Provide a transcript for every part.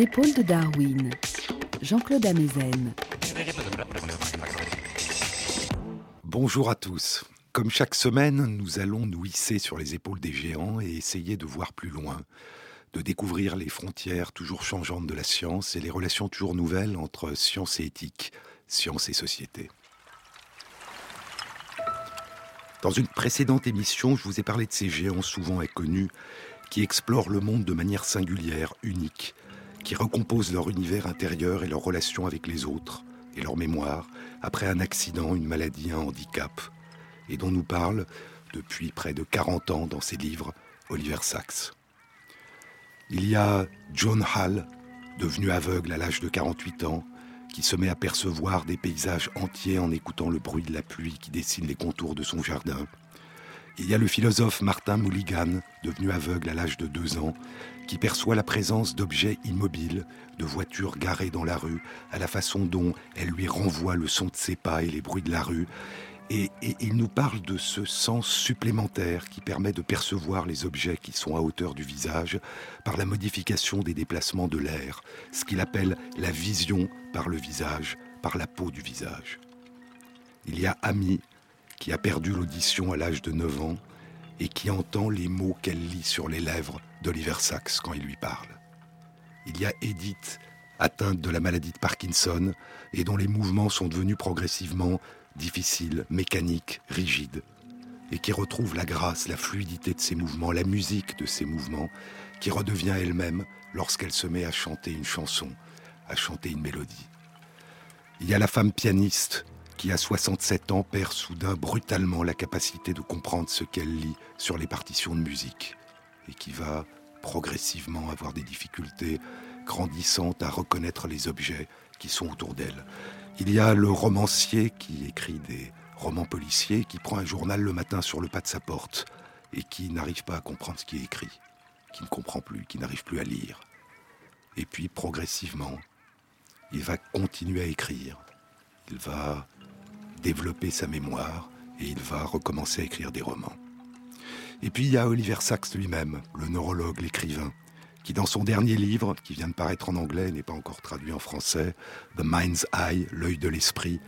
Épaules de Darwin, Jean-Claude Amezen. Bonjour à tous. Comme chaque semaine, nous allons nous hisser sur les épaules des géants et essayer de voir plus loin, de découvrir les frontières toujours changeantes de la science et les relations toujours nouvelles entre science et éthique, science et société. Dans une précédente émission, je vous ai parlé de ces géants souvent inconnus qui explorent le monde de manière singulière, unique, qui recomposent leur univers intérieur et leurs relations avec les autres et leur mémoire après un accident, une maladie, un handicap, et dont nous parle depuis près de 40 ans dans ses livres Oliver Sacks. Il y a John Hall, devenu aveugle à l'âge de 48 ans, qui se met à percevoir des paysages entiers en écoutant le bruit de la pluie qui dessine les contours de son jardin. Il y a le philosophe Martin Mulligan, devenu aveugle à l'âge de deux ans, qui perçoit la présence d'objets immobiles, de voitures garées dans la rue, à la façon dont elles lui renvoient le son de ses pas et les bruits de la rue, et, il nous parle de ce sens supplémentaire qui permet de percevoir les objets qui sont à hauteur du visage par la modification des déplacements de l'air, ce qu'il appelle la vision par le visage, par la peau du visage. Il y a Ami, qui a perdu l'audition à l'âge de 9 ans et qui entend les mots qu'elle lit sur les lèvres d'Oliver Sacks quand il lui parle. Il y a Edith, atteinte de la maladie de Parkinson et dont les mouvements sont devenus progressivement difficile, mécanique, rigide, et qui retrouve la grâce, la fluidité de ses mouvements, la musique de ses mouvements, qui redevient elle-même lorsqu'elle se met à chanter une chanson, à chanter une mélodie. Il y a la femme pianiste qui, à 67 ans, perd soudain brutalement la capacité de comprendre ce qu'elle lit sur les partitions de musique, et qui va progressivement avoir des difficultés grandissantes à reconnaître les objets qui sont autour d'elle. Il y a le romancier qui écrit des romans policiers, qui prend un journal le matin sur le pas de sa porte et qui n'arrive pas à comprendre ce qui est écrit, qui ne comprend plus, qui n'arrive plus à lire. Et puis progressivement, il va continuer à écrire, il va développer sa mémoire et il va recommencer à écrire des romans. Et puis il y a Oliver Sacks lui-même, le neurologue, l'écrivain, qui dans son dernier livre, qui vient de paraître en anglais, n'est pas encore traduit en français, The Mind's Eye, l'œil de l'esprit,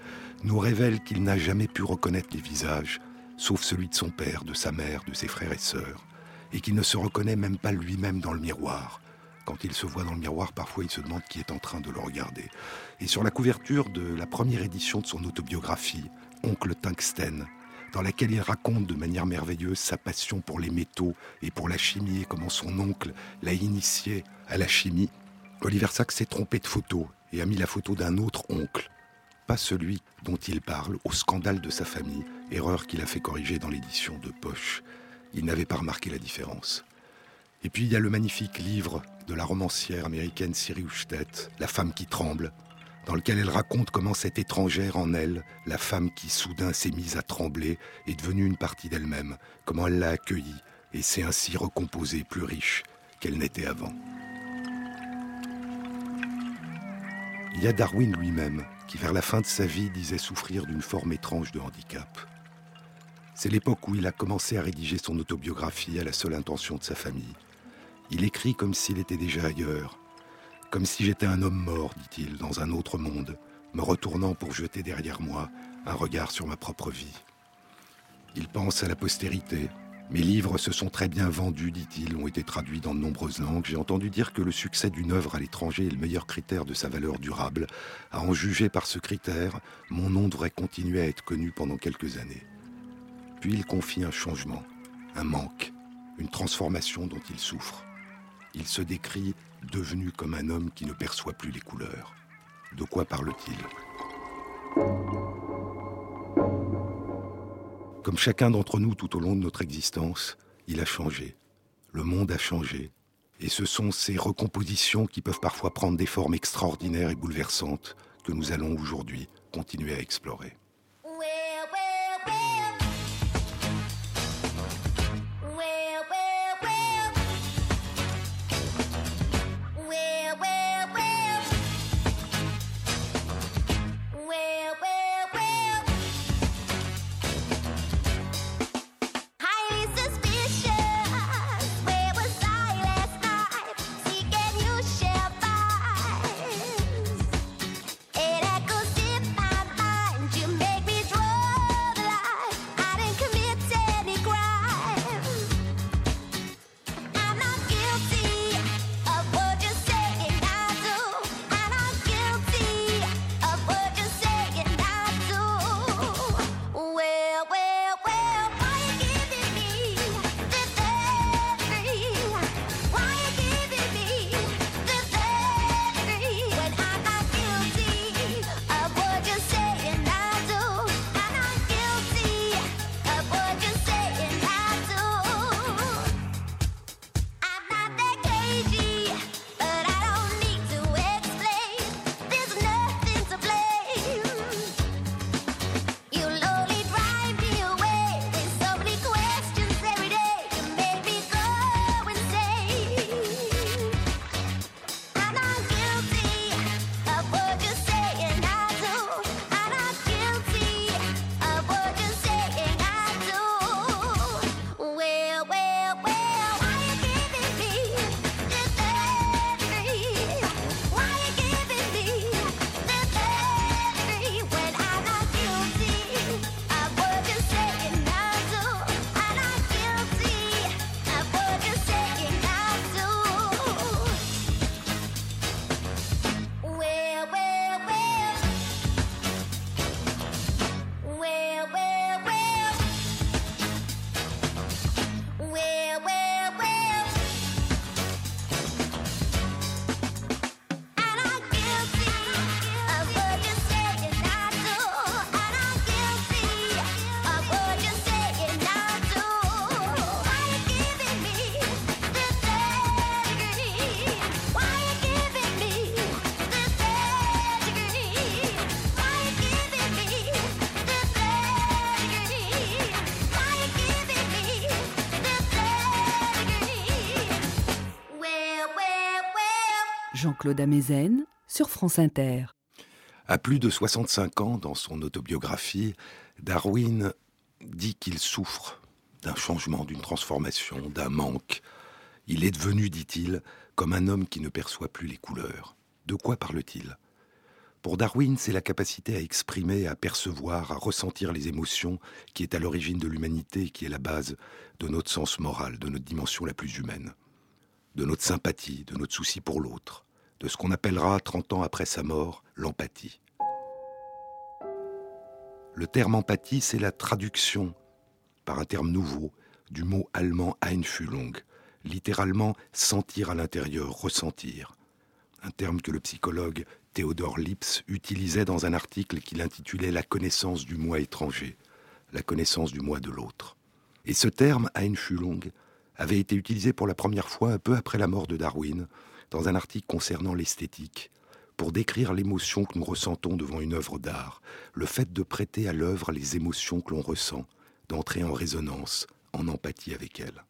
nous révèle qu'il n'a jamais pu reconnaître les visages, sauf celui de son père, de sa mère, de ses frères et sœurs, et qu'il ne se reconnaît même pas lui-même dans le miroir. Quand il se voit dans le miroir, parfois il se demande qui est en train de le regarder. Et sur la couverture de la première édition de son autobiographie, Oncle Tungsten, dans laquelle il raconte de manière merveilleuse sa passion pour les métaux et pour la chimie et comment son oncle l'a initié à la chimie, Oliver Sacks s'est trompé de photo et a mis la photo d'un autre oncle, pas celui dont il parle, au scandale de sa famille, erreur qu'il a fait corriger dans l'édition de Poche. Il n'avait pas remarqué la différence. Et puis il y a le magnifique livre de la romancière américaine Siri Hustvedt, La femme qui tremble, dans lequel elle raconte comment cette étrangère en elle, la femme qui soudain s'est mise à trembler, est devenue une partie d'elle-même, comment elle l'a accueillie et s'est ainsi recomposée plus riche qu'elle n'était avant. Il y a Darwin lui-même, qui vers la fin de sa vie disait souffrir d'une forme étrange de handicap. C'est l'époque où il a commencé à rédiger son autobiographie à la seule intention de sa famille. Il écrit comme s'il était déjà ailleurs, comme si j'étais un homme mort, dit-il, dans un autre monde, me retournant pour jeter derrière moi un regard sur ma propre vie. Il pense à la postérité. Mes livres se sont très bien vendus, dit-il, ont été traduits dans de nombreuses langues. J'ai entendu dire que le succès d'une œuvre à l'étranger est le meilleur critère de sa valeur durable. À en juger par ce critère, mon nom devrait continuer à être connu pendant quelques années. Puis il confie un changement, un manque, une transformation dont il souffre. Il se décrit devenu comme un homme qui ne perçoit plus les couleurs. De quoi parle-t-il Comme chacun d'entre nous tout au long de notre existence, il a changé. Le monde a changé. Et ce sont ces recompositions qui peuvent parfois prendre des formes extraordinaires et bouleversantes que nous allons aujourd'hui continuer à explorer. Jean-Claude Amezen sur France Inter. À plus de 65 ans, dans son autobiographie, Darwin dit qu'il souffre d'un changement, d'une transformation, d'un manque. Il est devenu, dit-il, comme un homme qui ne perçoit plus les couleurs. De quoi parle-t-il? Pour Darwin, c'est la capacité à exprimer, à percevoir, à ressentir les émotions qui est à l'origine de l'humanité qui est la base de notre sens moral, de notre dimension la plus humaine, de notre sympathie, de notre souci pour l'autre, de ce qu'on appellera, 30 ans après sa mort, l'empathie. Le terme empathie, c'est la traduction, par un terme nouveau, du mot allemand Einfühlung, littéralement sentir à l'intérieur, ressentir. Un terme que le psychologue Theodor Lips utilisait dans un article qu'il intitulait La connaissance du moi étranger, la connaissance du moi de l'autre. Et ce terme Einfühlung avait été utilisé pour la première fois un peu après la mort de Darwin, dans un article concernant l'esthétique, pour décrire l'émotion que nous ressentons devant une œuvre d'art, le fait de prêter à l'œuvre les émotions que l'on ressent, d'entrer en résonance, en empathie avec elle.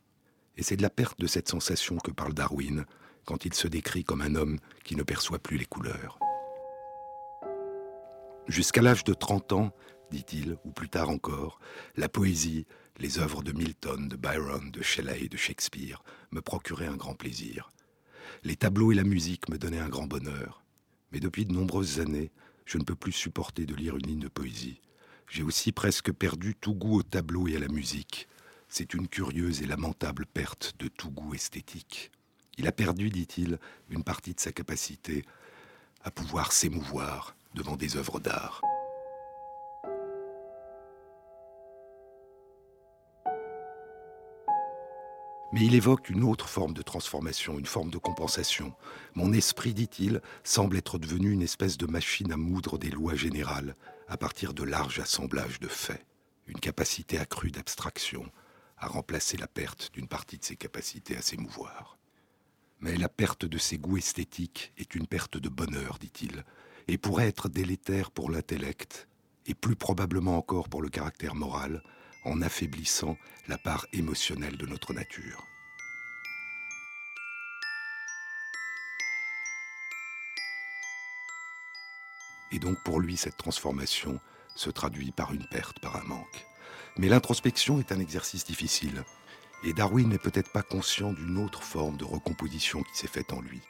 Et c'est de la perte de cette sensation que parle Darwin quand il se décrit comme un homme qui ne perçoit plus les couleurs. Jusqu'à l'âge de 30 ans, dit-il, ou plus tard encore, la poésie, les œuvres de Milton, de Byron, de Shelley, de Shakespeare me procuraient un grand plaisir. Les tableaux et la musique me donnaient un grand bonheur. Mais depuis de nombreuses années, je ne peux plus supporter de lire une ligne de poésie. J'ai aussi presque perdu tout goût au tableau et à la musique. C'est une curieuse et lamentable perte de tout goût esthétique. Il a perdu, dit-il, une partie de sa capacité à pouvoir s'émouvoir devant des œuvres d'art. Mais il évoque une autre forme de transformation, une forme de compensation. Mon esprit, dit-il, semble être devenu une espèce de machine à moudre des lois générales à partir de larges assemblages de faits, une capacité accrue d'abstraction à remplacer la perte d'une partie de ses capacités à s'émouvoir. Mais la perte de ses goûts esthétiques est une perte de bonheur, dit-il, et pourrait être délétère pour l'intellect, et plus probablement encore pour le caractère moral, en affaiblissant la part émotionnelle de notre nature. Et donc pour lui, cette transformation se traduit par une perte, par un manque. Mais l'introspection est un exercice difficile. Et Darwin n'est peut-être pas conscient d'une autre forme de recomposition qui s'est faite en lui.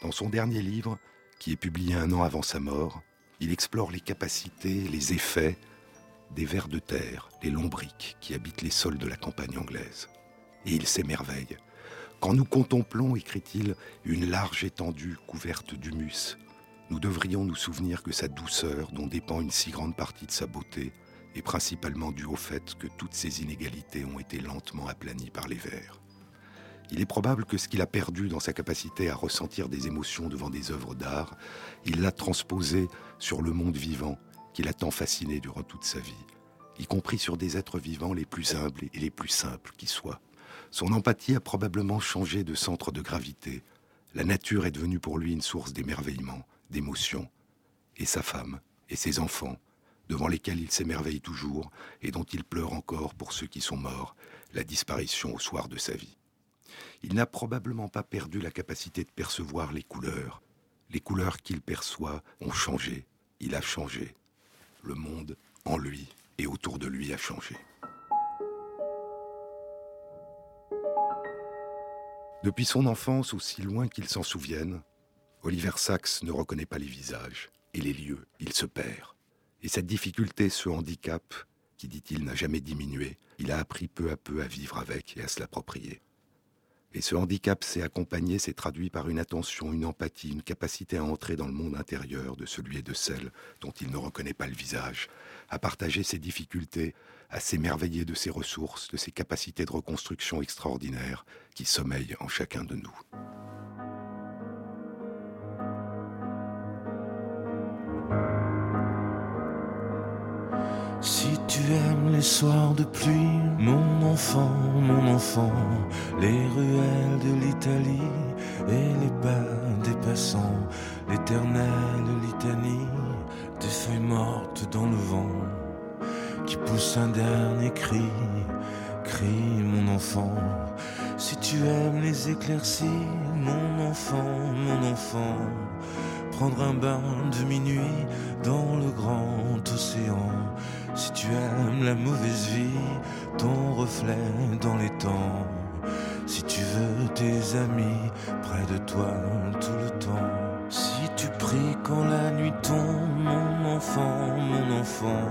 Dans son dernier livre, qui est publié un an avant sa mort, il explore les capacités, les effets des vers de terre, les lombriques qui habitent les sols de la campagne anglaise. Et il s'émerveille. Quand nous contemplons, écrit-il, une large étendue couverte d'humus, nous devrions nous souvenir que sa douceur, dont dépend une si grande partie de sa beauté, est principalement due au fait que toutes ces inégalités ont été lentement aplanies par les vers. Il est probable que ce qu'il a perdu dans sa capacité à ressentir des émotions devant des œuvres d'art, il l'a transposé sur le monde vivant qu'il a tant fasciné durant toute sa vie, y compris sur des êtres vivants les plus humbles et les plus simples qui soient. Son empathie a probablement changé de centre de gravité. La nature est devenue pour lui une source d'émerveillement, d'émotion. Et sa femme, et ses enfants, devant lesquels il s'émerveille toujours et dont il pleure encore pour ceux qui sont morts, la disparition au soir de sa vie. Il n'a probablement pas perdu la capacité de percevoir les couleurs. Les couleurs qu'il perçoit ont changé, il a changé le monde en lui et autour de lui a changé. Depuis son enfance, aussi loin qu'il s'en souvienne, Oliver Sacks ne reconnaît pas les visages et les lieux, il se perd. Et cette difficulté, ce handicap, qui dit-il n'a jamais diminué, il a appris peu à peu à vivre avec et à se l'approprier. Et ce handicap s'est accompagné, s'est traduit par une attention, une empathie, une capacité à entrer dans le monde intérieur de celui et de celle dont il ne reconnaît pas le visage, à partager ses difficultés, à s'émerveiller de ses ressources, de ses capacités de reconstruction extraordinaires qui sommeillent en chacun de nous. Si tu aimes les soirs de pluie, mon enfant, mon enfant, les ruelles de l'Italie et les bas des passants, l'éternelle litanie des feuilles mortes dans le vent qui pousse un dernier cri, cri mon enfant. Si tu aimes les éclaircies, mon enfant, mon enfant, prendre un bain de minuit dans le grand océan. Si tu aimes la mauvaise vie, ton reflet dans les temps. Si tu veux tes amis près de toi tout le temps. Si tu pries quand la nuit tombe, mon enfant, mon enfant.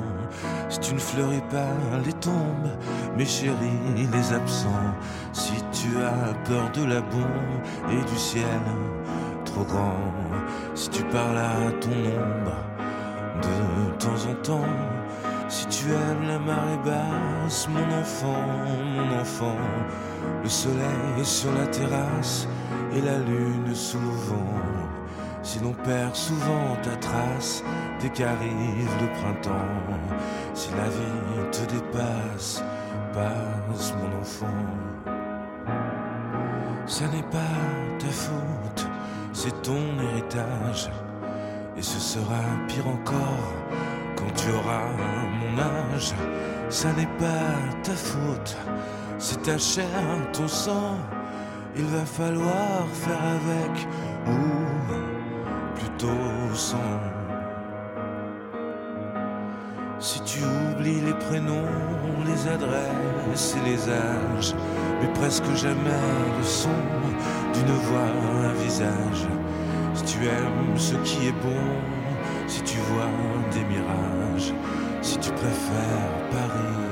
Si tu ne fleuris pas les tombes, mes chéris, les absents. Si tu as peur de la bombe et du ciel trop grand. Si tu parles à ton ombre de temps en temps. Si tu aimes la marée basse, mon enfant, mon enfant, le soleil sur la terrasse et la lune sous le vent. Si l'on perd souvent ta trace dès qu'arrive le printemps, si la vie te dépasse, passe mon enfant. Ça n'est pas ta faute, c'est ton héritage. Et ce sera pire encore tu auras mon âge. Ça n'est pas ta faute, c'est ta chair, ton sang. Il va falloir faire avec ou plutôt sans. Si tu oublies les prénoms, les adresses et les âges, mais presque jamais le son d'une voix, un visage. Si tu aimes ce qui est bon, si tu vois des mirages, si tu préfères Paris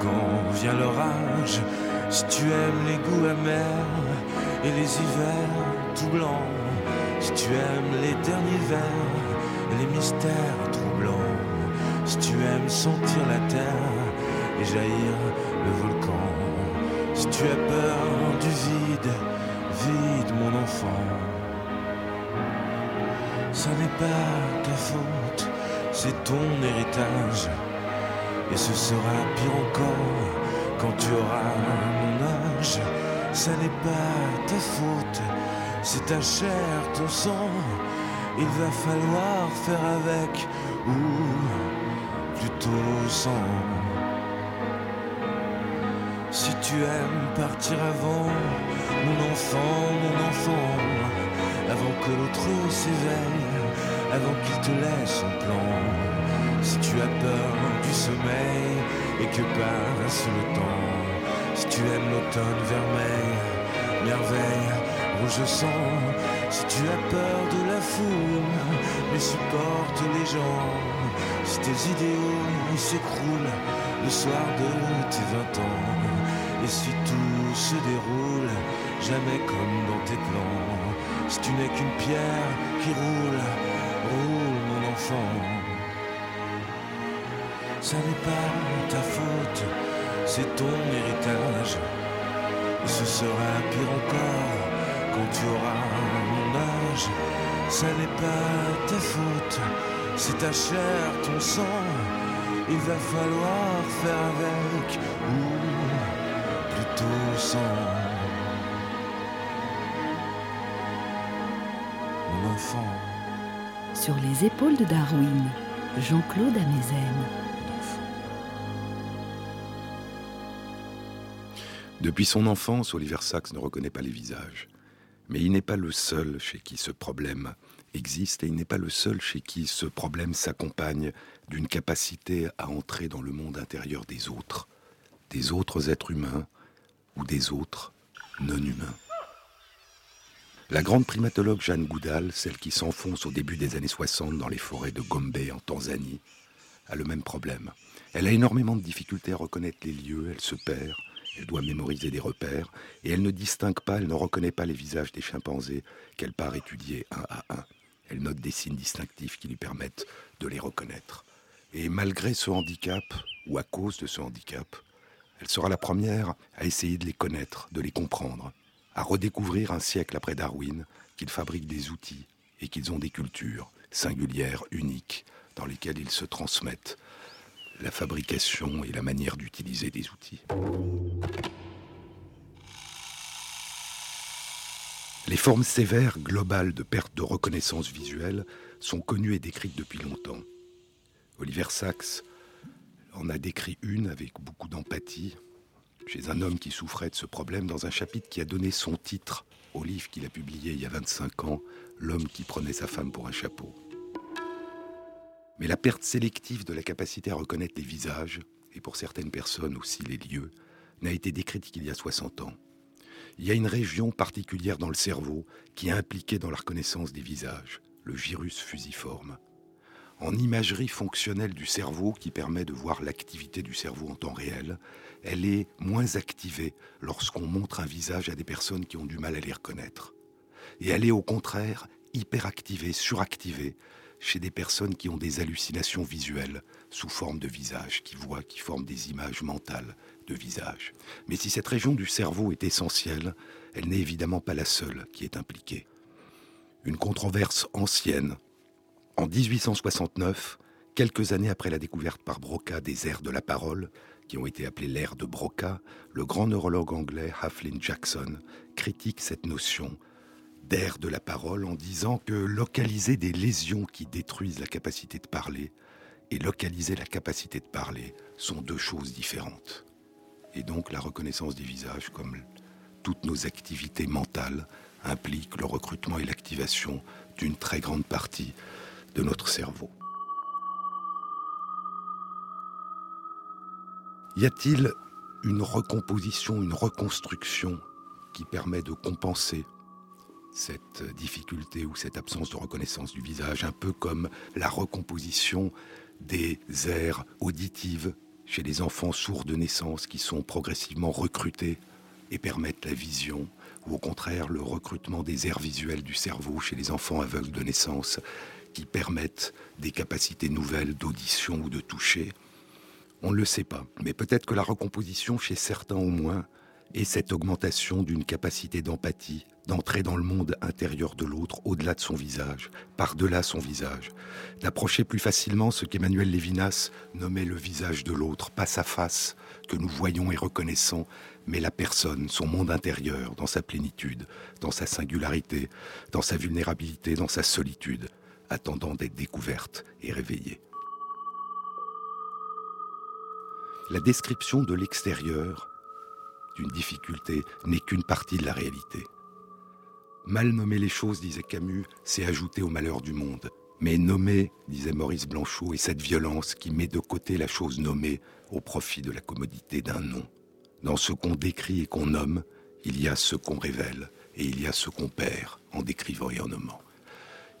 quand vient l'orage, si tu aimes les goûts amers et les hivers tout blancs, si tu aimes les derniers vers et les mystères troublants, si tu aimes sentir la terre et jaillir le volcan, si tu as peur du vide, vide mon enfant. Ça n'est pas ta faute, c'est ton héritage. Et ce sera pire encore quand tu auras mon âge. Ça n'est pas ta faute, c'est ta chair, ton sang. Il va falloir faire avec ou plutôt sans. Si tu aimes partir avant, mon enfant, mon enfant, avant que l'autre s'éveille, avant qu'il te laisse son plan. Si tu as peur du sommeil et que passe le temps, si tu aimes l'automne vermeil, merveille, rouge sang, si tu as peur de la foule, mais supporte les gens, si tes idéaux s'écroulent le soir de tes vingt ans, et si tout se déroule jamais comme dans tes plans, si tu n'es qu'une pierre qui roule, roule mon enfant. Ça n'est pas ta faute, c'est ton héritage. Et ce sera pire encore quand tu auras mon âge. Ça n'est pas ta faute, c'est ta chair, ton sang. Il va falloir faire avec ou plutôt sans. Sur les épaules de Darwin, Jean-Claude Amezen. Depuis son enfance, Oliver Sacks ne reconnaît pas les visages. Mais il n'est pas le seul chez qui ce problème existe et il n'est pas le seul chez qui ce problème s'accompagne d'une capacité à entrer dans le monde intérieur des autres, des autres êtres humains ou des autres non humains. La grande primatologue Jeanne Goudal, celle qui s'enfonce au début des années 60 dans les forêts de Gombe en Tanzanie, a le même problème. Elle a énormément de difficultés à reconnaître les lieux, elle se perd, elle doit mémoriser des repères, et elle ne distingue pas, elle ne reconnaît pas les visages des chimpanzés qu'elle part étudier un à un. Elle note des signes distinctifs qui lui permettent de les reconnaître. Et malgré ce handicap, ou à cause de ce handicap, elle sera la première à essayer de les connaître, de les comprendre, à redécouvrir un siècle après Darwin qu'ils fabriquent des outils et qu'ils ont des cultures singulières, uniques, dans lesquelles ils se transmettent la fabrication et la manière d'utiliser des outils. Les formes sévères globales de perte de reconnaissance visuelle sont connues et décrites depuis longtemps. Oliver Sacks en a décrit une avec beaucoup d'empathie, chez un homme qui souffrait de ce problème dans un chapitre qui a donné son titre au livre qu'il a publié il y a 25 ans, L'homme qui prenait sa femme pour un chapeau. Mais la perte sélective de la capacité à reconnaître les visages, et pour certaines personnes aussi les lieux, n'a été décrite qu'il y a 60 ans. Il y a une région particulière dans le cerveau qui est impliquée dans la reconnaissance des visages, le virus fusiforme. En imagerie fonctionnelle du cerveau qui permet de voir l'activité du cerveau en temps réel, elle est moins activée lorsqu'on montre un visage à des personnes qui ont du mal à les reconnaître. Et elle est au contraire hyperactivée, suractivée chez des personnes qui ont des hallucinations visuelles sous forme de visage, qui voient, qui forment des images mentales de visage. Mais si cette région du cerveau est essentielle, elle n'est évidemment pas la seule qui est impliquée. Une controverse ancienne. En 1869, quelques années après la découverte par Broca des aires de la parole, qui ont été appelées l'air de Broca, le grand neurologue anglais Haflin Jackson critique cette notion d'air de la parole en disant que localiser des lésions qui détruisent la capacité de parler et localiser la capacité de parler sont deux choses différentes. Et donc la reconnaissance des visages, comme toutes nos activités mentales, implique le recrutement et l'activation d'une très grande partie de notre cerveau. Y a-t-il une recomposition, une reconstruction qui permet de compenser cette difficulté ou cette absence de reconnaissance du visage, un peu comme la recomposition des aires auditives chez les enfants sourds de naissance qui sont progressivement recrutés et permettent la vision, ou au contraire le recrutement des aires visuelles du cerveau chez les enfants aveugles de naissance qui permettent des capacités nouvelles d'audition ou de toucher. On ne le sait pas, mais peut-être que la recomposition chez certains au moins est cette augmentation d'une capacité d'empathie, d'entrer dans le monde intérieur de l'autre, au-delà de son visage, par-delà son visage, d'approcher plus facilement ce qu'Emmanuel Lévinas nommait le visage de l'autre, pas sa face, que nous voyons et reconnaissons, mais la personne, son monde intérieur, dans sa plénitude, dans sa singularité, dans sa vulnérabilité, dans sa solitude, attendant d'être découverte et réveillée. La description de l'extérieur d'une difficulté n'est qu'une partie de la réalité. Mal nommer les choses, disait Camus, c'est ajouter au malheur du monde. Mais nommer, disait Maurice Blanchot, est cette violence qui met de côté la chose nommée au profit de la commodité d'un nom. Dans ce qu'on décrit et qu'on nomme, il y a ce qu'on révèle et il y a ce qu'on perd en décrivant et en nommant.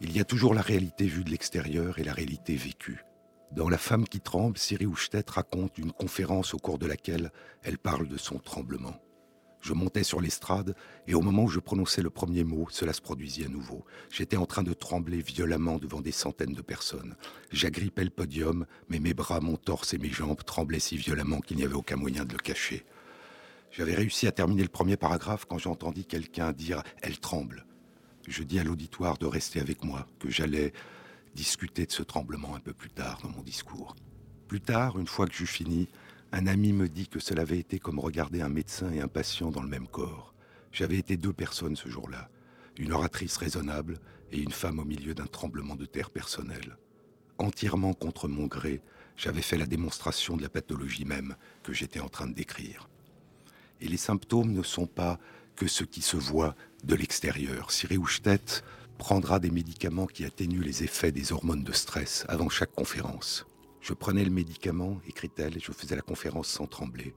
Il y a toujours la réalité vue de l'extérieur et la réalité vécue. Dans La femme qui tremble, Siri Houchtet raconte une conférence au cours de laquelle elle parle de son tremblement. Je montais sur l'estrade et au moment où je prononçais le premier mot, cela se produisit à nouveau. J'étais en train de trembler violemment devant des centaines de personnes. J'agrippais le podium, mais mes bras, mon torse et mes jambes tremblaient si violemment qu'il n'y avait aucun moyen de le cacher. J'avais réussi à terminer le premier paragraphe quand j'entendis quelqu'un dire ⁇ Elle tremble ⁇ Je dis à l'auditoire de rester avec moi, que j'allais discuter de ce tremblement un peu plus tard dans mon discours. Plus tard, une fois que j'eus fini, un ami me dit que cela avait été comme regarder un médecin et un patient dans le même corps. J'avais été deux personnes ce jour-là, une oratrice raisonnable et une femme au milieu d'un tremblement de terre personnel. Entièrement contre mon gré, j'avais fait la démonstration de la pathologie même que j'étais en train de décrire. Et les symptômes ne sont pas que ce qui se voit de l'extérieur. Siri Houchtet prendra des médicaments qui atténuent les effets des hormones de stress avant chaque conférence. Je prenais le médicament, écrit-elle, et je faisais la conférence sans trembler.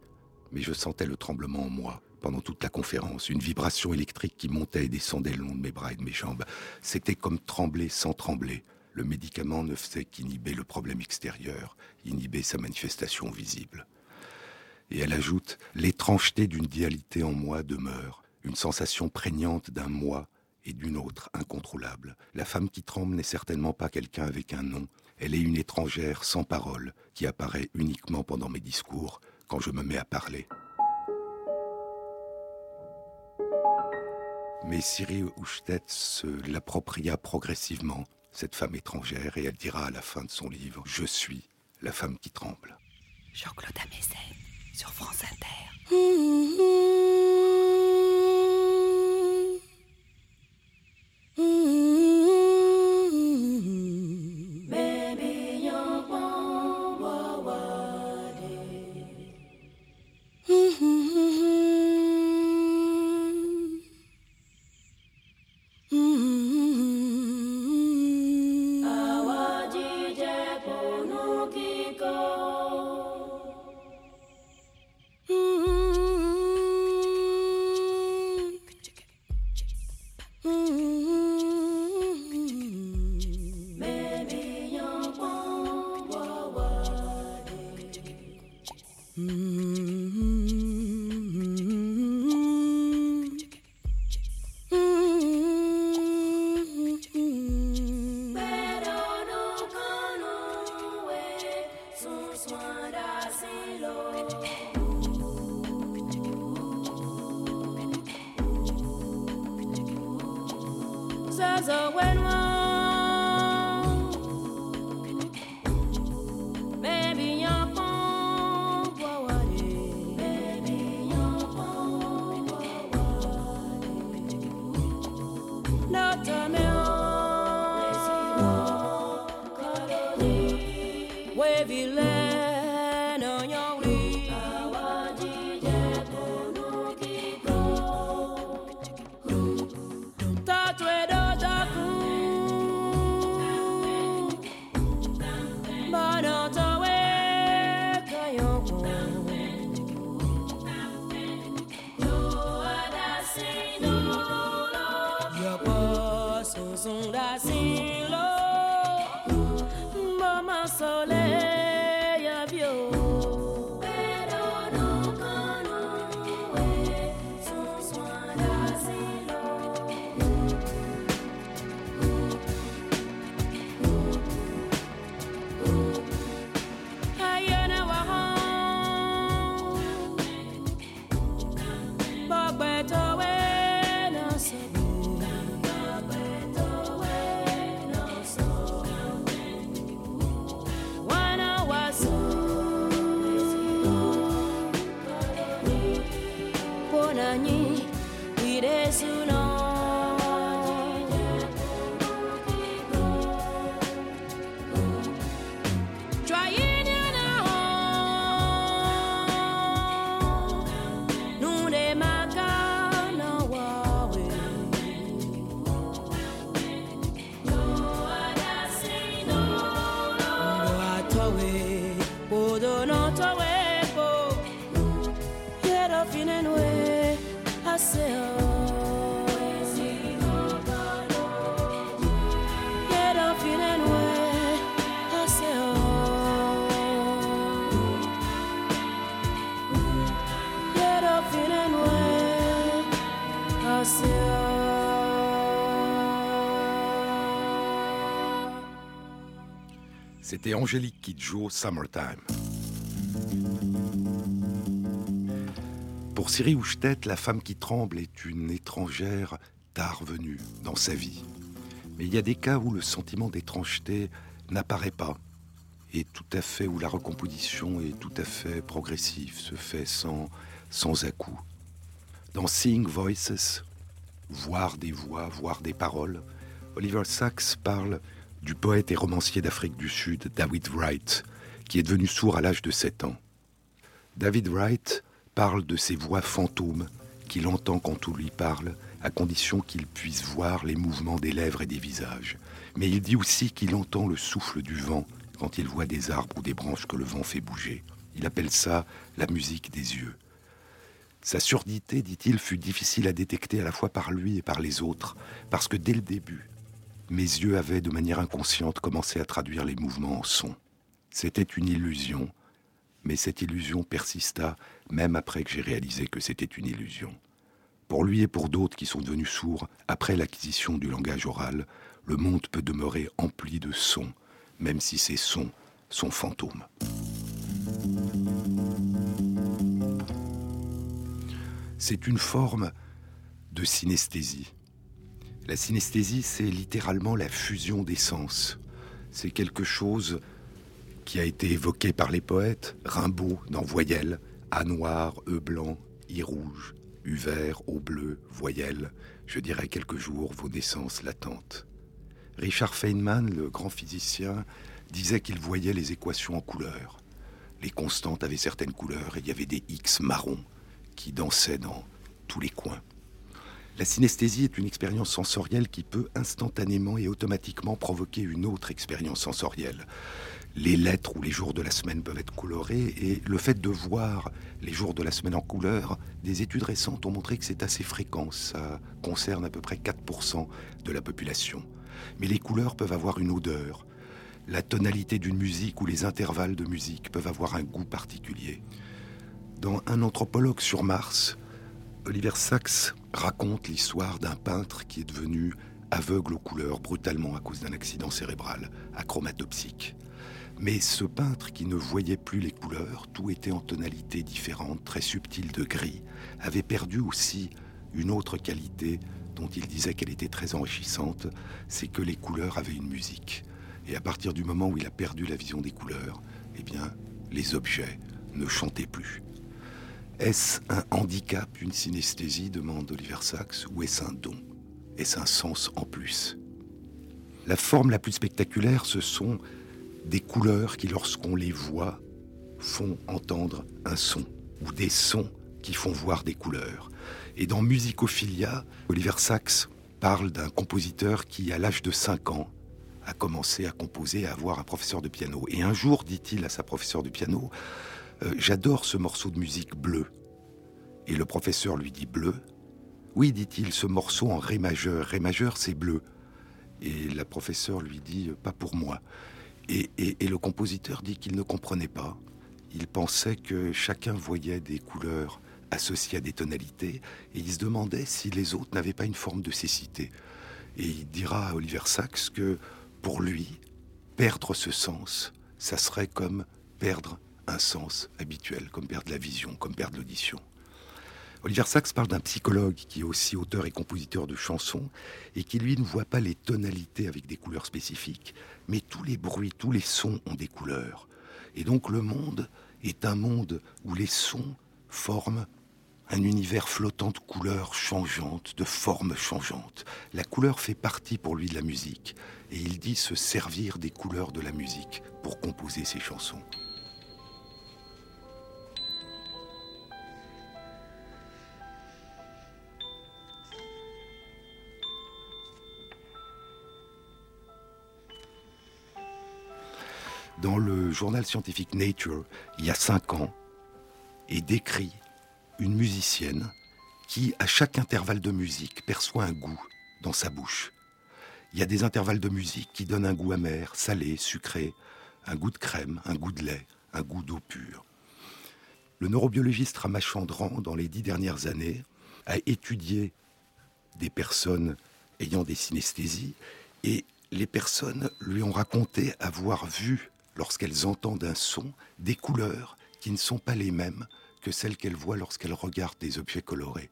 Mais je sentais le tremblement en moi pendant toute la conférence, une vibration électrique qui montait et descendait le long de mes bras et de mes jambes. C'était comme trembler sans trembler. Le médicament ne faisait qu'inhiber le problème extérieur, inhiber sa manifestation visible. Et elle ajoute, l'étrangeté d'une dualité en moi demeure, une sensation prégnante d'un moi et d'une autre incontrôlable. La femme qui tremble n'est certainement pas quelqu'un avec un nom. Elle est une étrangère sans parole qui apparaît uniquement pendant mes discours quand je me mets à parler. Mais Cyril Houchtet se l'appropria progressivement, cette femme étrangère, et elle dira à la fin de son livre Je suis la femme qui tremble. Jean-Claude Amézet sur France Inter. C'était Angélique Kidjo, Summertime. Pour Siri Houchtet, la femme qui tremble est une étrangère tard venue dans sa vie. Mais il y a des cas où le sentiment d'étrangeté n'apparaît pas, et tout à fait où la recomposition est tout à fait progressive, se fait sans, sans à-coup. Dans Seeing Voices, voir des voix, voir des paroles, Oliver Sacks parle du poète et romancier d'Afrique du Sud, David Wright, qui est devenu sourd à l'âge de 7 ans. David Wright parle de ces voix fantômes qu'il entend quand on lui parle, à condition qu'il puisse voir les mouvements des lèvres et des visages. Mais il dit aussi qu'il entend le souffle du vent quand il voit des arbres ou des branches que le vent fait bouger. Il appelle ça la musique des yeux. Sa surdité, dit-il, fut difficile à détecter à la fois par lui et par les autres, parce que dès le début, mes yeux avaient de manière inconsciente commencé à traduire les mouvements en sons. C'était une illusion, mais cette illusion persista même après que j'ai réalisé que c'était une illusion. Pour lui et pour d'autres qui sont devenus sourds, après l'acquisition du langage oral, le monde peut demeurer empli de sons, même si ces sons sont fantômes. C'est une forme de synesthésie la synesthésie, c'est littéralement la fusion des sens. C'est quelque chose qui a été évoqué par les poètes, Rimbaud dans Voyelle, A noir, E blanc, I rouge, U vert, O bleu, voyelle, je dirais quelques jours vos naissances latentes. Richard Feynman, le grand physicien, disait qu'il voyait les équations en couleurs. Les constantes avaient certaines couleurs et il y avait des X marrons qui dansaient dans tous les coins. La synesthésie est une expérience sensorielle qui peut instantanément et automatiquement provoquer une autre expérience sensorielle. Les lettres ou les jours de la semaine peuvent être colorés et le fait de voir les jours de la semaine en couleur, des études récentes ont montré que c'est assez fréquent. Ça concerne à peu près 4% de la population. Mais les couleurs peuvent avoir une odeur. La tonalité d'une musique ou les intervalles de musique peuvent avoir un goût particulier. Dans Un anthropologue sur Mars, Oliver Sacks raconte l'histoire d'un peintre qui est devenu aveugle aux couleurs brutalement à cause d'un accident cérébral, achromatopsique. Mais ce peintre qui ne voyait plus les couleurs, tout était en tonalités différentes, très subtiles de gris, avait perdu aussi une autre qualité dont il disait qu'elle était très enrichissante, c'est que les couleurs avaient une musique. Et à partir du moment où il a perdu la vision des couleurs, eh bien, les objets ne chantaient plus. Est-ce un handicap, une synesthésie demande Oliver Sacks, ou est-ce un don? Est-ce un sens en plus? La forme la plus spectaculaire, ce sont des couleurs qui, lorsqu'on les voit, font entendre un son, ou des sons qui font voir des couleurs. Et dans Musicophilia, Oliver Sacks parle d'un compositeur qui, à l'âge de 5 ans, a commencé à composer, à avoir un professeur de piano. Et un jour, dit-il à sa professeure de piano, euh, J'adore ce morceau de musique bleu. Et le professeur lui dit Bleu Oui, dit-il, ce morceau en Ré majeur. Ré majeur, c'est bleu. Et la professeure lui dit Pas pour moi. et le compositeur dit qu'il ne comprenait pas. Il pensait que chacun voyait des couleurs associé à des tonalités, et il se demandait si les autres n'avaient pas une forme de cécité. Et il dira à Oliver Sacks que, pour lui, perdre ce sens, ça serait comme perdre un sens habituel, comme perdre la vision, comme perdre l'audition. Oliver Sacks parle d'un psychologue qui est aussi auteur et compositeur de chansons et qui, lui, ne voit pas les tonalités avec des couleurs spécifiques, mais tous les bruits, tous les sons ont des couleurs. Et donc le monde est un monde où les sons forment un univers flottant de couleurs changeantes, de formes changeantes. La couleur fait partie pour lui de la musique, et il dit se servir des couleurs de la musique pour composer ses chansons. Dans le journal scientifique Nature, il y a cinq ans, est décrit une musicienne qui, à chaque intervalle de musique, perçoit un goût dans sa bouche. Il y a des intervalles de musique qui donnent un goût amer, salé, sucré, un goût de crème, un goût de lait, un goût d'eau pure. Le neurobiologiste Ramachandran, dans les dix dernières années, a étudié des personnes ayant des synesthésies et les personnes lui ont raconté avoir vu, lorsqu'elles entendent un son, des couleurs qui ne sont pas les mêmes que celle qu'elle voit lorsqu'elle regarde des objets colorés.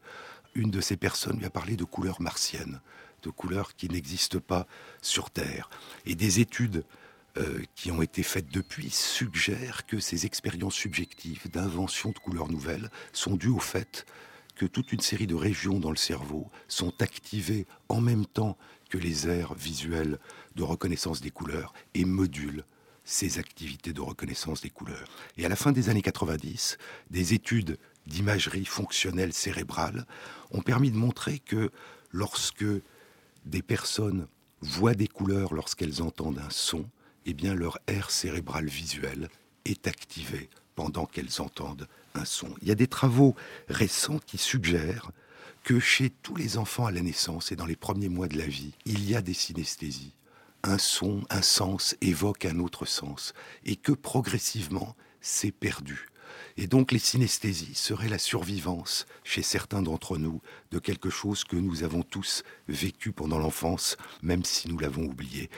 Une de ces personnes lui a parlé de couleurs martiennes, de couleurs qui n'existent pas sur Terre. Et des études euh, qui ont été faites depuis suggèrent que ces expériences subjectives d'invention de couleurs nouvelles sont dues au fait que toute une série de régions dans le cerveau sont activées en même temps que les aires visuelles de reconnaissance des couleurs et modulent ces activités de reconnaissance des couleurs. Et à la fin des années 90, des études d'imagerie fonctionnelle cérébrale ont permis de montrer que lorsque des personnes voient des couleurs lorsqu'elles entendent un son, eh bien leur aire cérébrale visuelle est activée pendant qu'elles entendent un son. Il y a des travaux récents qui suggèrent que chez tous les enfants à la naissance et dans les premiers mois de la vie, il y a des synesthésies un son, un sens évoque un autre sens, et que progressivement, c'est perdu. Et donc les synesthésies seraient la survivance, chez certains d'entre nous, de quelque chose que nous avons tous vécu pendant l'enfance, même si nous l'avons oublié.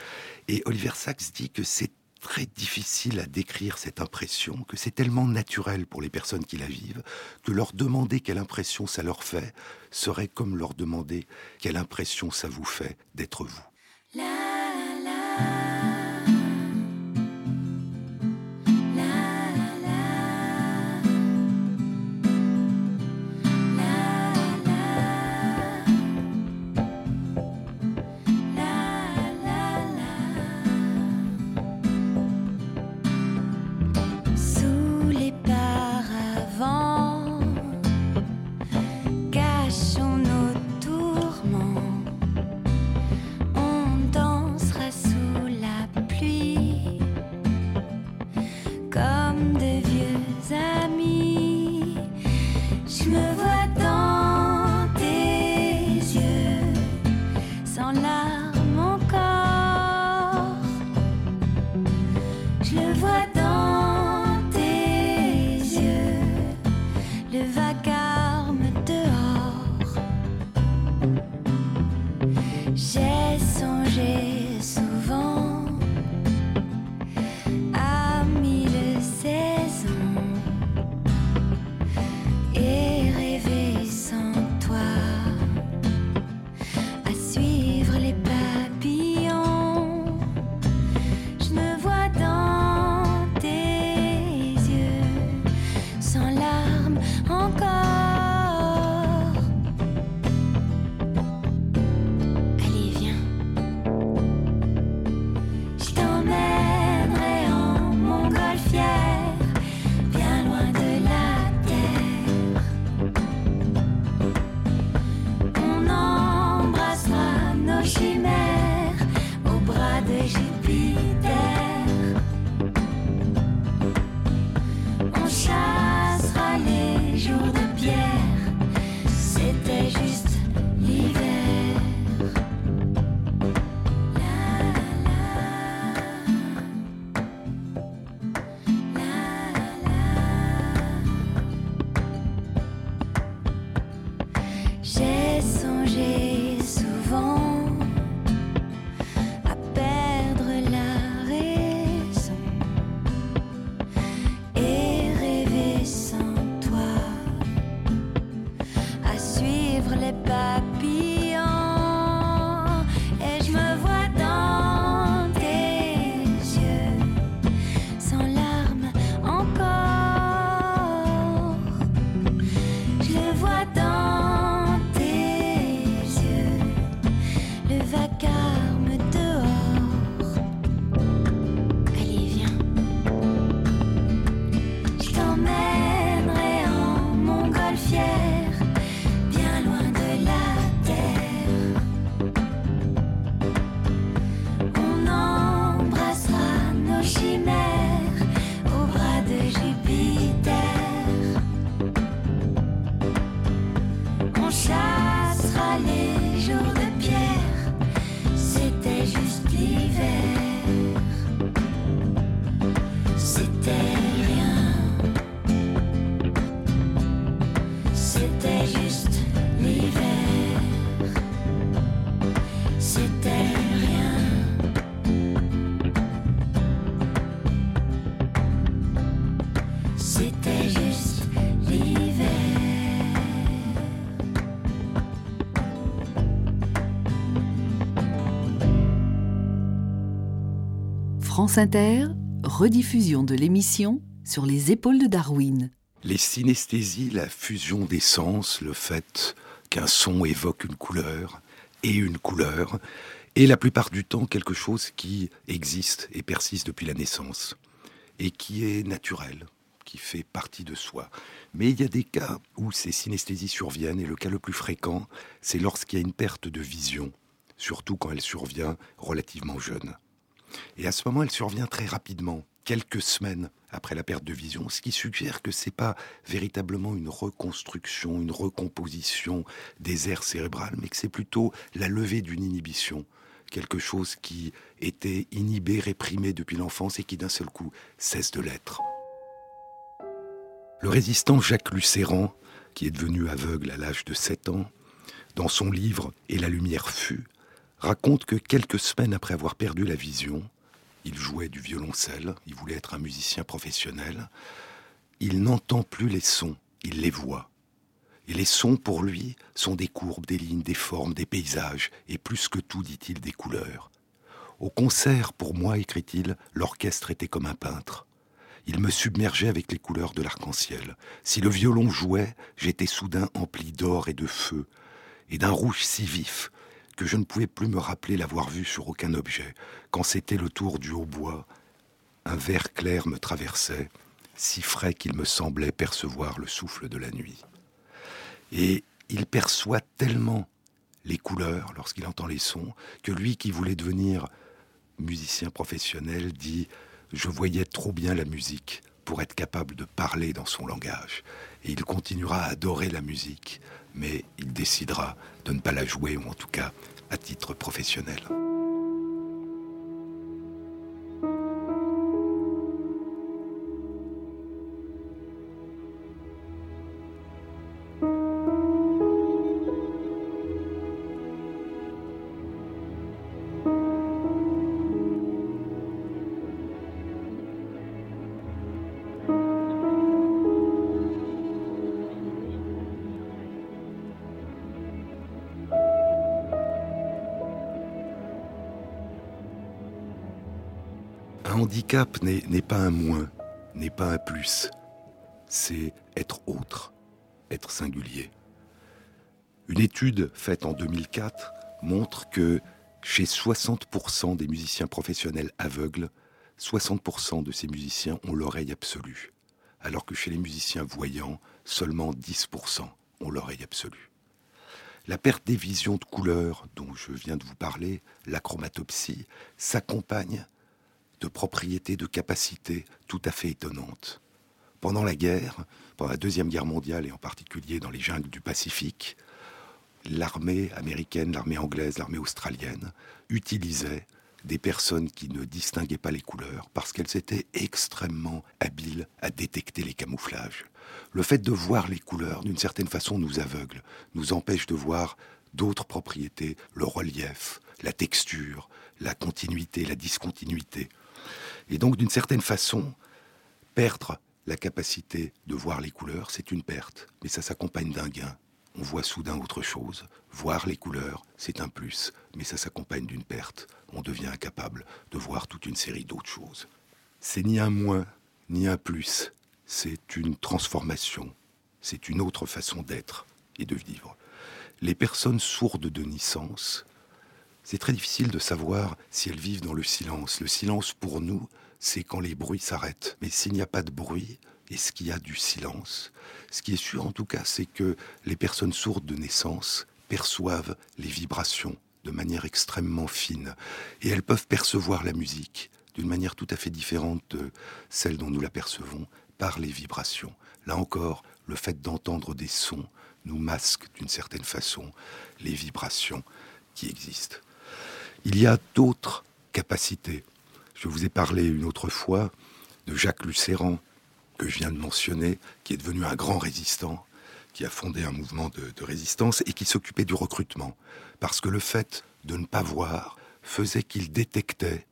Et Oliver Sacks dit que c'est très difficile à décrire cette impression, que c'est tellement naturel pour les personnes qui la vivent, que leur demander quelle impression ça leur fait serait comme leur demander quelle impression ça vous fait d'être vous. La France Inter, rediffusion de l'émission sur les épaules de Darwin. Les synesthésies, la fusion des sens, le fait qu'un son évoque une couleur et une couleur, est la plupart du temps quelque chose qui existe et persiste depuis la naissance, et qui est naturel, qui fait partie de soi. Mais il y a des cas où ces synesthésies surviennent, et le cas le plus fréquent, c'est lorsqu'il y a une perte de vision, surtout quand elle survient relativement jeune. Et à ce moment, elle survient très rapidement, quelques semaines après la perte de vision, ce qui suggère que c'est pas véritablement une reconstruction, une recomposition des aires cérébrales, mais que c'est plutôt la levée d'une inhibition, quelque chose qui était inhibé, réprimé depuis l'enfance et qui d'un seul coup cesse de l'être. Le résistant Jacques Lucéran, qui est devenu aveugle à l'âge de 7 ans, dans son livre Et la lumière fut, raconte que quelques semaines après avoir perdu la vision, il jouait du violoncelle, il voulait être un musicien professionnel, il n'entend plus les sons, il les voit. Et les sons, pour lui, sont des courbes, des lignes, des formes, des paysages, et plus que tout, dit-il, des couleurs. Au concert, pour moi, écrit-il, l'orchestre était comme un peintre. Il me submergeait avec les couleurs de l'arc-en-ciel. Si le violon jouait, j'étais soudain empli d'or et de feu, et d'un rouge si vif que je ne pouvais plus me rappeler l'avoir vu sur aucun objet. Quand c'était le tour du hautbois, un vert clair me traversait, si frais qu'il me semblait percevoir le souffle de la nuit. Et il perçoit tellement les couleurs lorsqu'il entend les sons que lui qui voulait devenir musicien professionnel dit ⁇ Je voyais trop bien la musique pour être capable de parler dans son langage. Et il continuera à adorer la musique, mais il décidera de ne pas la jouer, ou en tout cas à titre professionnel. Handicap n'est pas un moins, n'est pas un plus. C'est être autre, être singulier. Une étude faite en 2004 montre que chez 60% des musiciens professionnels aveugles, 60% de ces musiciens ont l'oreille absolue, alors que chez les musiciens voyants, seulement 10% ont l'oreille absolue. La perte des visions de couleurs dont je viens de vous parler, la chromatopsie, s'accompagne de propriétés, de capacités tout à fait étonnantes. Pendant la guerre, pendant la Deuxième Guerre mondiale et en particulier dans les jungles du Pacifique, l'armée américaine, l'armée anglaise, l'armée australienne utilisaient des personnes qui ne distinguaient pas les couleurs parce qu'elles étaient extrêmement habiles à détecter les camouflages. Le fait de voir les couleurs, d'une certaine façon, nous aveugle, nous empêche de voir d'autres propriétés, le relief, la texture, la continuité, la discontinuité. Et donc, d'une certaine façon, perdre la capacité de voir les couleurs, c'est une perte, mais ça s'accompagne d'un gain. On voit soudain autre chose. Voir les couleurs, c'est un plus, mais ça s'accompagne d'une perte. On devient incapable de voir toute une série d'autres choses. C'est ni un moins, ni un plus, c'est une transformation, c'est une autre façon d'être et de vivre. Les personnes sourdes de naissance, c'est très difficile de savoir si elles vivent dans le silence. Le silence pour nous, c'est quand les bruits s'arrêtent. Mais s'il n'y a pas de bruit, est-ce qu'il y a du silence? Ce qui est sûr en tout cas, c'est que les personnes sourdes de naissance perçoivent les vibrations de manière extrêmement fine. Et elles peuvent percevoir la musique d'une manière tout à fait différente de celle dont nous la percevons par les vibrations. Là encore, le fait d'entendre des sons nous masque d'une certaine façon les vibrations qui existent. Il y a d'autres capacités. Je vous ai parlé une autre fois de Jacques Lucéran, que je viens de mentionner, qui est devenu un grand résistant, qui a fondé un mouvement de, résistance et qui s'occupait du recrutement. Parce que le fait de ne pas voir faisait qu'il détectait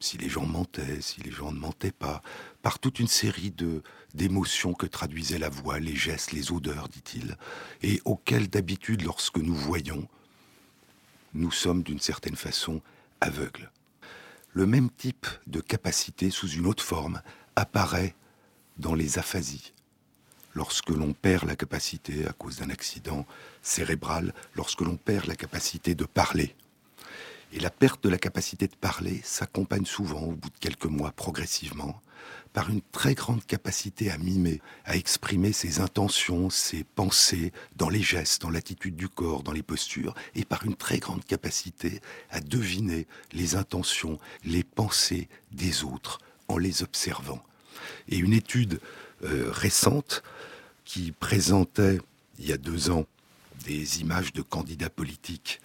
si les gens mentaient, si les gens ne mentaient pas, par toute une série de d'émotions que traduisait la voix, les gestes, les odeurs, dit-il, et auxquelles d'habitude, lorsque nous voyons, nous sommes d'une certaine façon aveugles. Le même type de capacité sous une autre forme apparaît dans les aphasies. Lorsque l'on perd la capacité, à cause d'un accident cérébral, lorsque l'on perd la capacité de parler, et la perte de la capacité de parler s'accompagne souvent, au bout de quelques mois, progressivement, par une très grande capacité à mimer, à exprimer ses intentions, ses pensées, dans les gestes, dans l'attitude du corps, dans les postures, et par une très grande capacité à deviner les intentions, les pensées des autres en les observant. Et une étude euh, récente qui présentait, il y a deux ans, des images de candidats politiques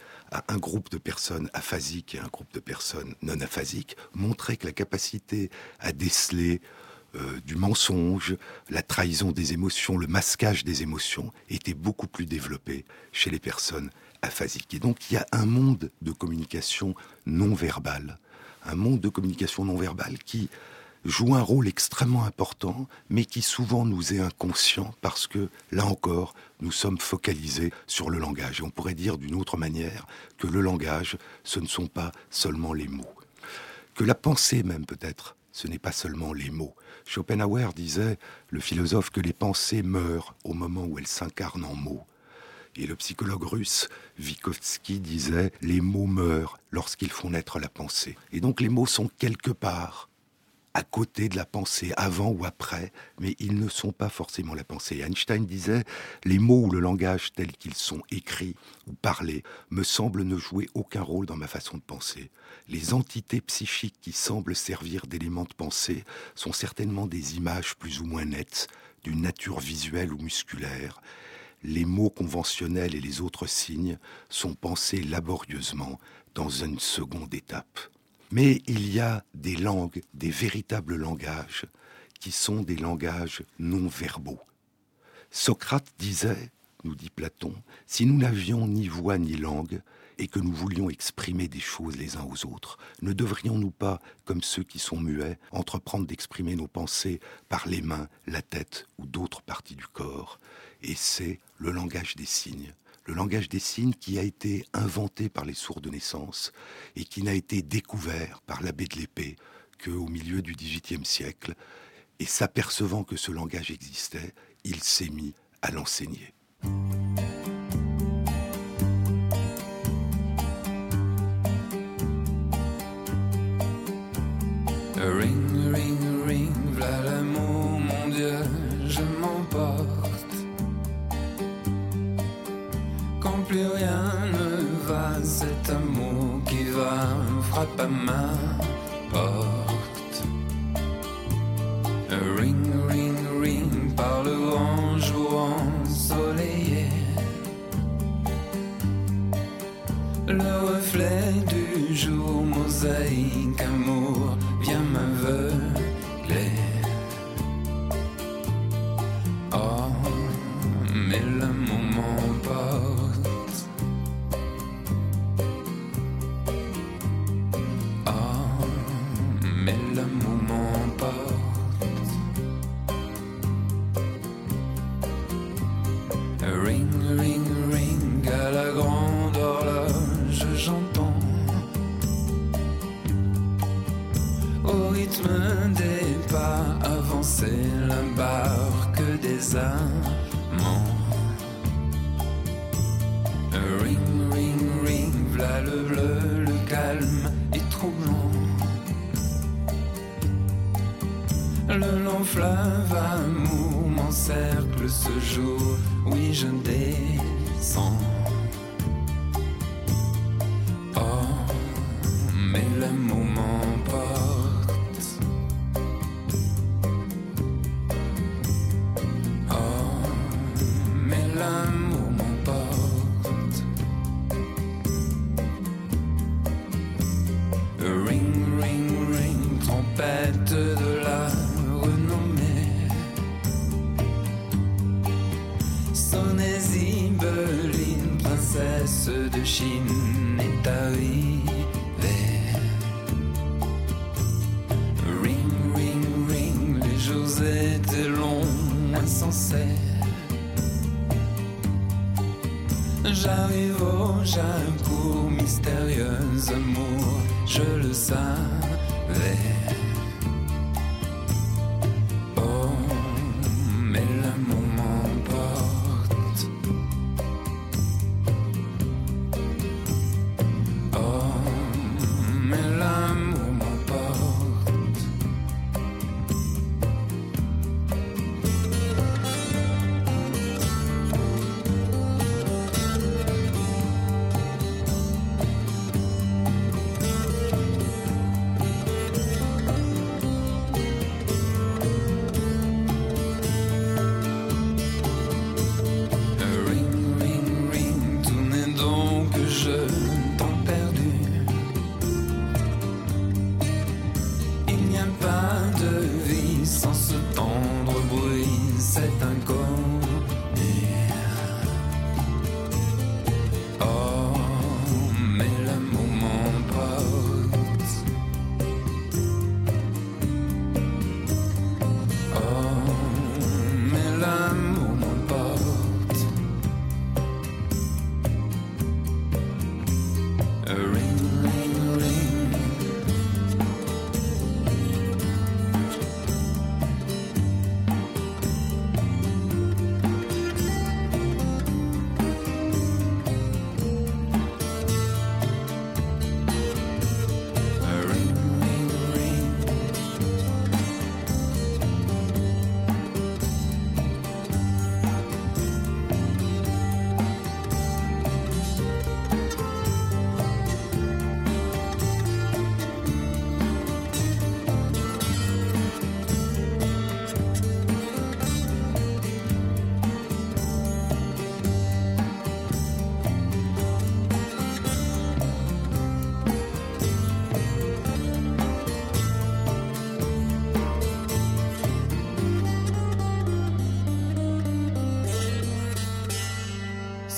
un groupe de personnes aphasiques et un groupe de personnes non aphasiques montrait que la capacité à déceler euh, du mensonge, la trahison des émotions, le masquage des émotions était beaucoup plus développée chez les personnes aphasiques. Et donc il y a un monde de communication non verbale, un monde de communication non verbale qui joue un rôle extrêmement important, mais qui souvent nous est inconscient parce que, là encore, nous sommes focalisés sur le langage. Et on pourrait dire d'une autre manière que le langage, ce ne sont pas seulement les mots. Que la pensée même peut-être, ce n'est pas seulement les mots. Schopenhauer disait, le philosophe, que les pensées meurent au moment où elles s'incarnent en mots. Et le psychologue russe Vygotsky disait les mots meurent lorsqu'ils font naître la pensée. Et donc les mots sont quelque part à côté de la pensée, avant ou après, mais ils ne sont pas forcément la pensée. Einstein disait Les mots ou le langage tels qu'ils sont écrits ou parlés me semblent ne jouer aucun rôle dans ma façon de penser. Les entités psychiques qui semblent servir d'éléments de pensée sont certainement des images plus ou moins nettes, d'une nature visuelle ou musculaire. Les mots conventionnels et les autres signes sont pensés laborieusement dans une seconde étape. Mais il y a des langues, des véritables langages, qui sont des langages non verbaux. Socrate disait, nous dit Platon, si nous n'avions ni voix ni langue, et que nous voulions exprimer des choses les uns aux autres, ne devrions-nous pas, comme ceux qui sont muets, entreprendre d'exprimer nos pensées par les mains, la tête ou d'autres parties du corps? Et c'est le langage des signes le langage des signes qui a été inventé par les sourds de naissance et qui n'a été découvert par l'abbé de l'épée qu'au milieu du XVIIIe siècle. Et s'apercevant que ce langage existait, il s'est mis à l'enseigner. Va frapper à ma porte. Ring, ring, ring par le grand jour ensoleillé. Le reflet du jour mosaïque amour vient m'aveugler. Ring, ring, ring, v'là le bleu, le calme est troublant. Le long fleuve amour m'encercle ce jour, oui je descends.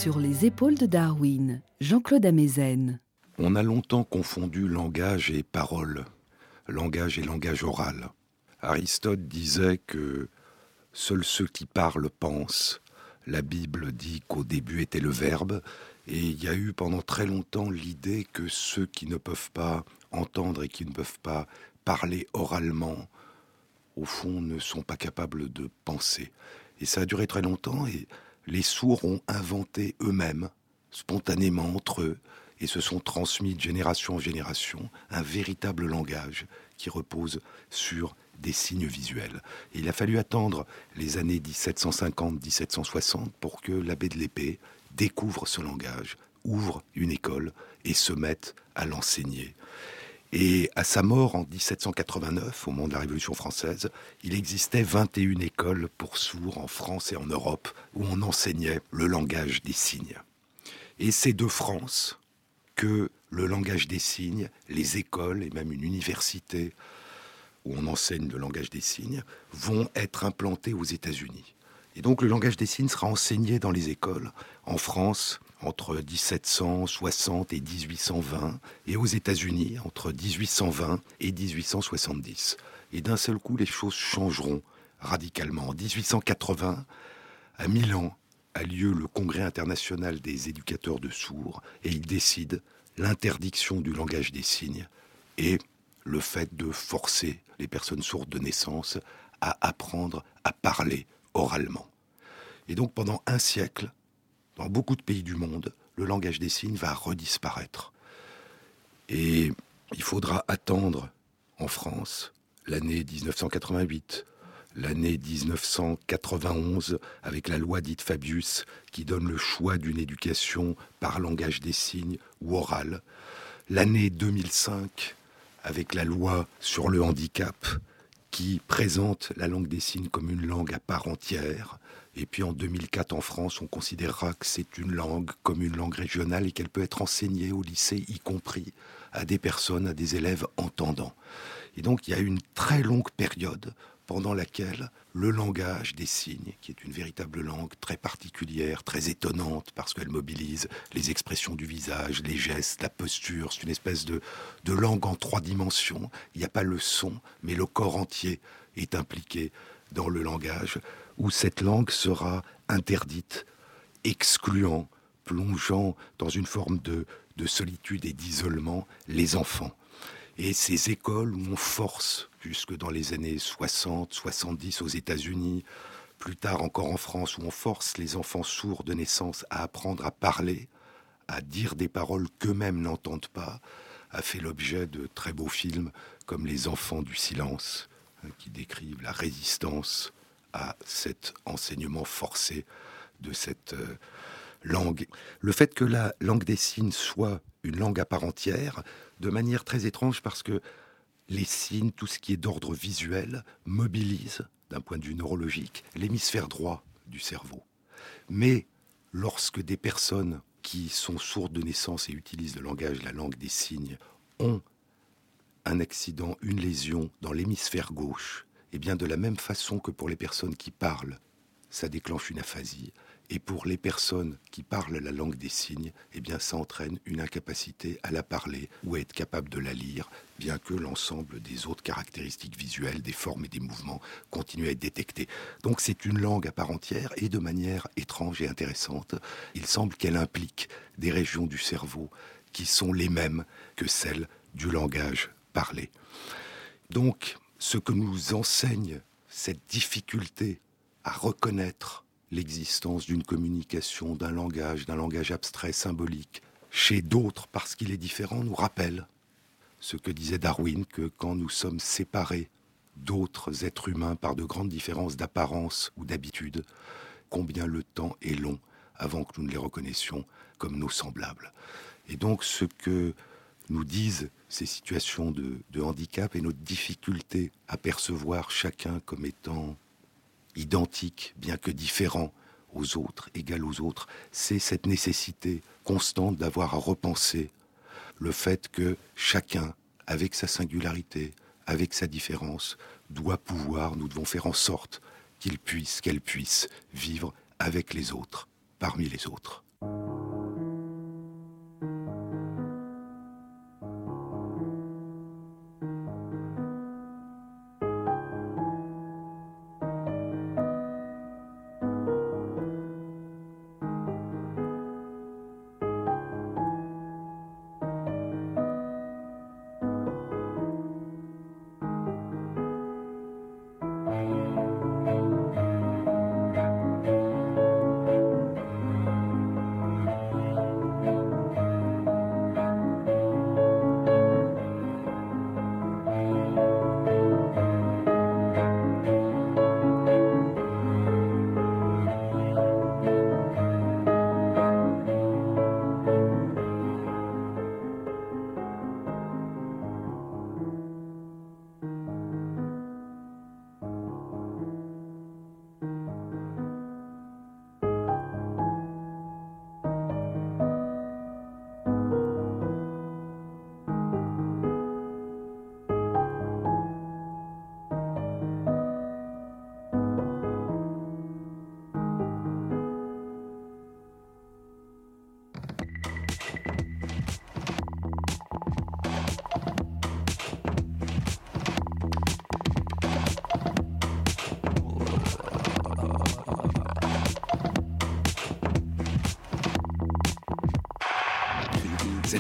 Sur les épaules de Darwin, Jean-Claude Amezen. On a longtemps confondu langage et parole, langage et langage oral. Aristote disait que seuls ceux qui parlent pensent. La Bible dit qu'au début était le Verbe, et il y a eu pendant très longtemps l'idée que ceux qui ne peuvent pas entendre et qui ne peuvent pas parler oralement, au fond, ne sont pas capables de penser. Et ça a duré très longtemps, et les sourds ont inventé eux-mêmes, spontanément entre eux, et se sont transmis de génération en génération un véritable langage qui repose sur des signes visuels. Il a fallu attendre les années 1750-1760 pour que l'abbé de l'épée découvre ce langage, ouvre une école et se met à l'enseigner. Et à sa mort en 1789, au moment de la Révolution française, il existait 21 écoles pour sourds en France et en Europe où on enseignait le langage des signes. Et c'est de France que le langage des signes, les écoles et même une université où on enseigne le langage des signes vont être implantés aux États-Unis. Et donc le langage des signes sera enseigné dans les écoles en France, entre 1760 et 1820, et aux États-Unis entre 1820 et 1870. Et d'un seul coup, les choses changeront radicalement. En 1880, à Milan, a lieu le Congrès international des éducateurs de sourds, et il décide l'interdiction du langage des signes et le fait de forcer les personnes sourdes de naissance à apprendre à parler oralement. Et donc pendant un siècle, dans beaucoup de pays du monde, le langage des signes va redisparaître. Et il faudra attendre en France l'année 1988, l'année 1991, avec la loi dite Fabius, qui donne le choix d'une éducation par langage des signes ou orale, l'année 2005, avec la loi sur le handicap, qui présente la langue des signes comme une langue à part entière, et puis en 2004, en France, on considérera que c'est une langue comme une langue régionale et qu'elle peut être enseignée au lycée, y compris à des personnes, à des élèves entendants. Et donc il y a une très longue période pendant laquelle le langage des signes, qui est une véritable langue très particulière, très étonnante, parce qu'elle mobilise les expressions du visage, les gestes, la posture, c'est une espèce de, de langue en trois dimensions. Il n'y a pas le son, mais le corps entier est impliqué dans le langage où cette langue sera interdite, excluant, plongeant dans une forme de, solitude et d'isolement les enfants. Et ces écoles où on force, jusque dans les années 60, 70 aux États-Unis, plus tard encore en France, où on force les enfants sourds de naissance à apprendre à parler, à dire des paroles qu'eux-mêmes n'entendent pas, a fait l'objet de très beaux films comme Les enfants du silence, hein, qui décrivent la résistance à cet enseignement forcé de cette euh, langue. Le fait que la langue des signes soit une langue à part entière, de manière très étrange parce que les signes, tout ce qui est d'ordre visuel, mobilise, d'un point de vue neurologique, l'hémisphère droit du cerveau. Mais lorsque des personnes qui sont sourdes de naissance et utilisent le langage, la langue des signes, ont un accident, une lésion dans l'hémisphère gauche, eh bien de la même façon que pour les personnes qui parlent, ça déclenche une aphasie, et pour les personnes qui parlent la langue des signes, eh bien ça entraîne une incapacité à la parler ou à être capable de la lire, bien que l'ensemble des autres caractéristiques visuelles, des formes et des mouvements continuent à être détectés. Donc c'est une langue à part entière et de manière étrange et intéressante. Il semble qu'elle implique des régions du cerveau qui sont les mêmes que celles du langage parlé. Donc, ce que nous enseigne cette difficulté à reconnaître l'existence d'une communication, d'un langage, d'un langage abstrait, symbolique, chez d'autres parce qu'il est différent, nous rappelle ce que disait Darwin, que quand nous sommes séparés d'autres êtres humains par de grandes différences d'apparence ou d'habitude, combien le temps est long avant que nous ne les reconnaissions comme nos semblables. Et donc ce que nous disent ces situations de, handicap et notre difficulté à percevoir chacun comme étant identique, bien que différent aux autres, égal aux autres, c'est cette nécessité constante d'avoir à repenser le fait que chacun, avec sa singularité, avec sa différence, doit pouvoir, nous devons faire en sorte qu'il puisse, qu'elle puisse vivre avec les autres, parmi les autres.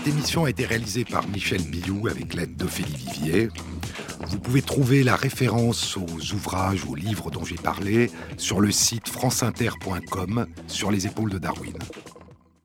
Cette émission a été réalisée par Michel Bilou avec l'aide d'Ophélie Vivier. Vous pouvez trouver la référence aux ouvrages, aux livres dont j'ai parlé sur le site franceinter.com sur les épaules de Darwin.